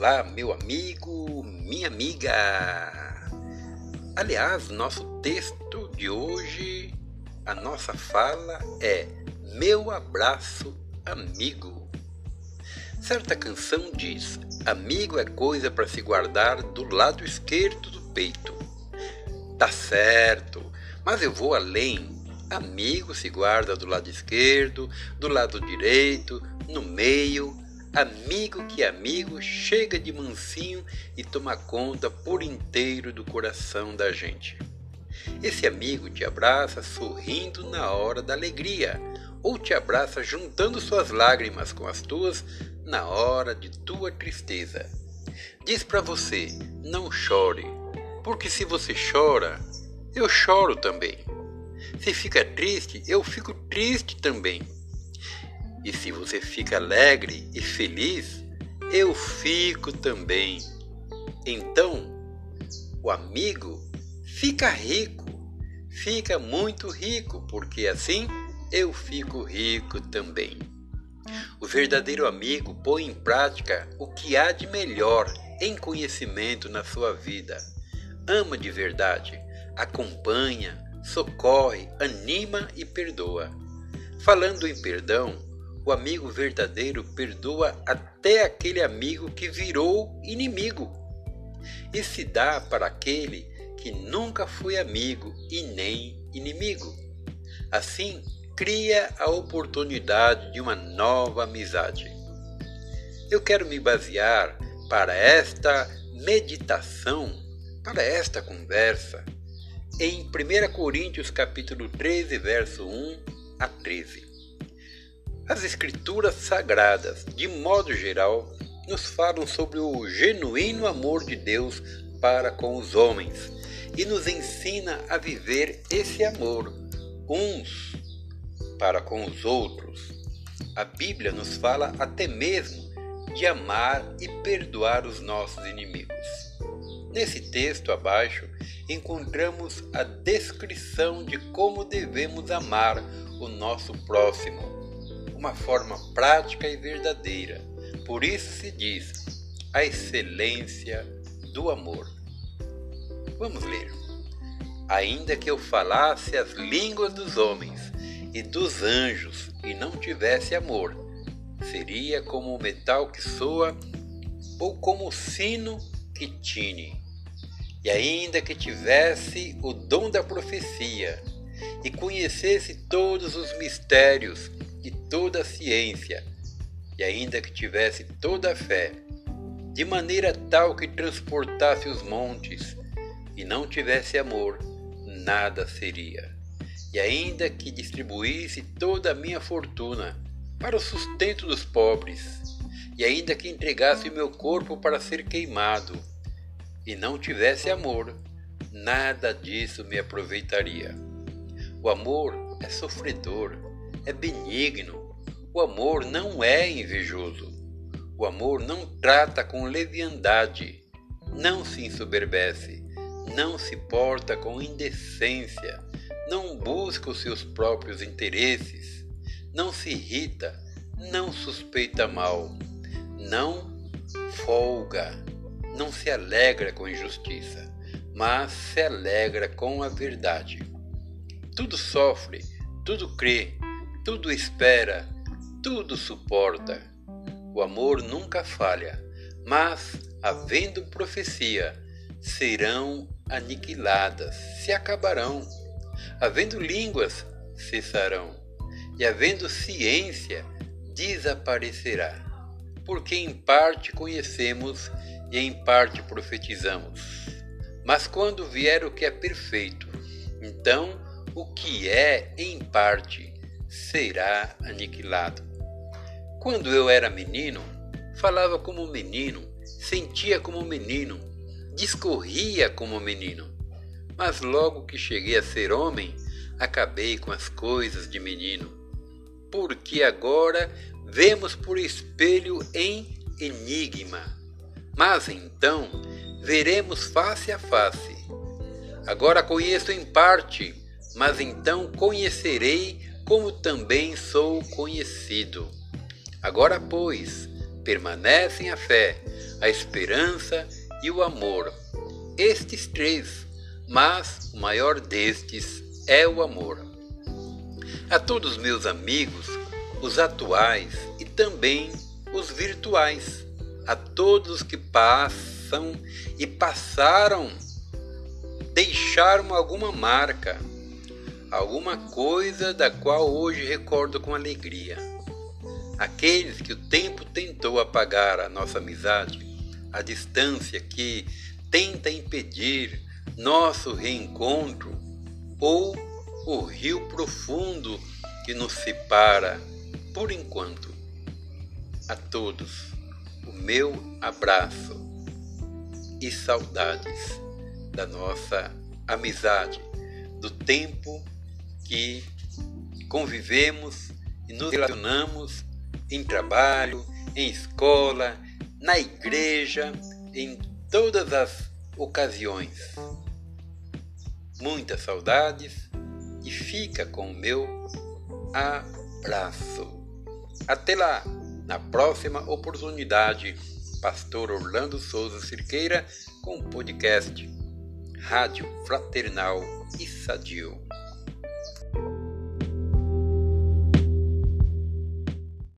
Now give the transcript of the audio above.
Olá, meu amigo, minha amiga. Aliás, nosso texto de hoje, a nossa fala é Meu abraço, amigo. Certa canção diz: Amigo é coisa para se guardar do lado esquerdo do peito. Tá certo, mas eu vou além. Amigo se guarda do lado esquerdo, do lado direito, no meio. Amigo que amigo chega de mansinho e toma conta por inteiro do coração da gente. Esse amigo te abraça sorrindo na hora da alegria, ou te abraça juntando suas lágrimas com as tuas na hora de tua tristeza. Diz para você: não chore, porque se você chora, eu choro também. Se fica triste, eu fico triste também. E se você fica alegre e feliz, eu fico também. Então, o amigo fica rico, fica muito rico, porque assim eu fico rico também. O verdadeiro amigo põe em prática o que há de melhor em conhecimento na sua vida. Ama de verdade, acompanha, socorre, anima e perdoa. Falando em perdão, o amigo verdadeiro perdoa até aquele amigo que virou inimigo. E se dá para aquele que nunca foi amigo e nem inimigo. Assim, cria a oportunidade de uma nova amizade. Eu quero me basear para esta meditação, para esta conversa, em 1 Coríntios capítulo 13, verso 1 a 13. As escrituras sagradas, de modo geral, nos falam sobre o genuíno amor de Deus para com os homens e nos ensina a viver esse amor uns para com os outros. A Bíblia nos fala até mesmo de amar e perdoar os nossos inimigos. Nesse texto abaixo, encontramos a descrição de como devemos amar o nosso próximo, uma forma prática e verdadeira. Por isso se diz a excelência do amor. Vamos ler. Ainda que eu falasse as línguas dos homens e dos anjos e não tivesse amor, seria como o metal que soa ou como o sino que tine. E ainda que tivesse o dom da profecia e conhecesse todos os mistérios toda a ciência, e ainda que tivesse toda a fé, de maneira tal que transportasse os montes, e não tivesse amor, nada seria e ainda que distribuísse toda a minha fortuna para o sustento dos pobres, e ainda que entregasse o meu corpo para ser queimado, e não tivesse amor, nada disso me aproveitaria. O amor é sofredor, é benigno, o amor não é invejoso, o amor não trata com leviandade, não se ensoberbece, não se porta com indecência, não busca os seus próprios interesses, não se irrita, não suspeita mal, não folga, não se alegra com injustiça, mas se alegra com a verdade. Tudo sofre, tudo crê, tudo espera, tudo suporta. O amor nunca falha, mas, havendo profecia, serão aniquiladas, se acabarão Havendo línguas, cessarão, e havendo ciência, desaparecerá. Porque em parte conhecemos e em parte profetizamos. Mas quando vier o que é perfeito, então o que é em parte será aniquilado. Quando eu era menino, falava como menino, sentia como menino, discorria como menino mas logo que cheguei a ser homem, acabei com as coisas de menino. Porque agora vemos por espelho em enigma, mas então veremos face a face. Agora conheço em parte, mas então conhecerei como também sou conhecido. Agora, pois, permanecem a fé, a esperança e o amor. Estes três, mas o maior destes é o amor. A todos meus amigos, os atuais e também os virtuais, a todos que passam e passaram, deixaram alguma marca, alguma coisa da qual hoje recordo com alegria. Aqueles que o tempo tentou apagar a nossa amizade, a distância que tenta impedir nosso reencontro, ou o rio profundo que nos separa por enquanto. A todos, o meu abraço e saudades da nossa amizade, do tempo que convivemos e nos relacionamos em trabalho, em escola, na igreja, em todas as ocasiões. Muitas saudades e fica com o meu abraço. Até lá, na próxima oportunidade, Pastor Orlando Souza Cirqueira com o podcast Rádio Fraternal e Sadio.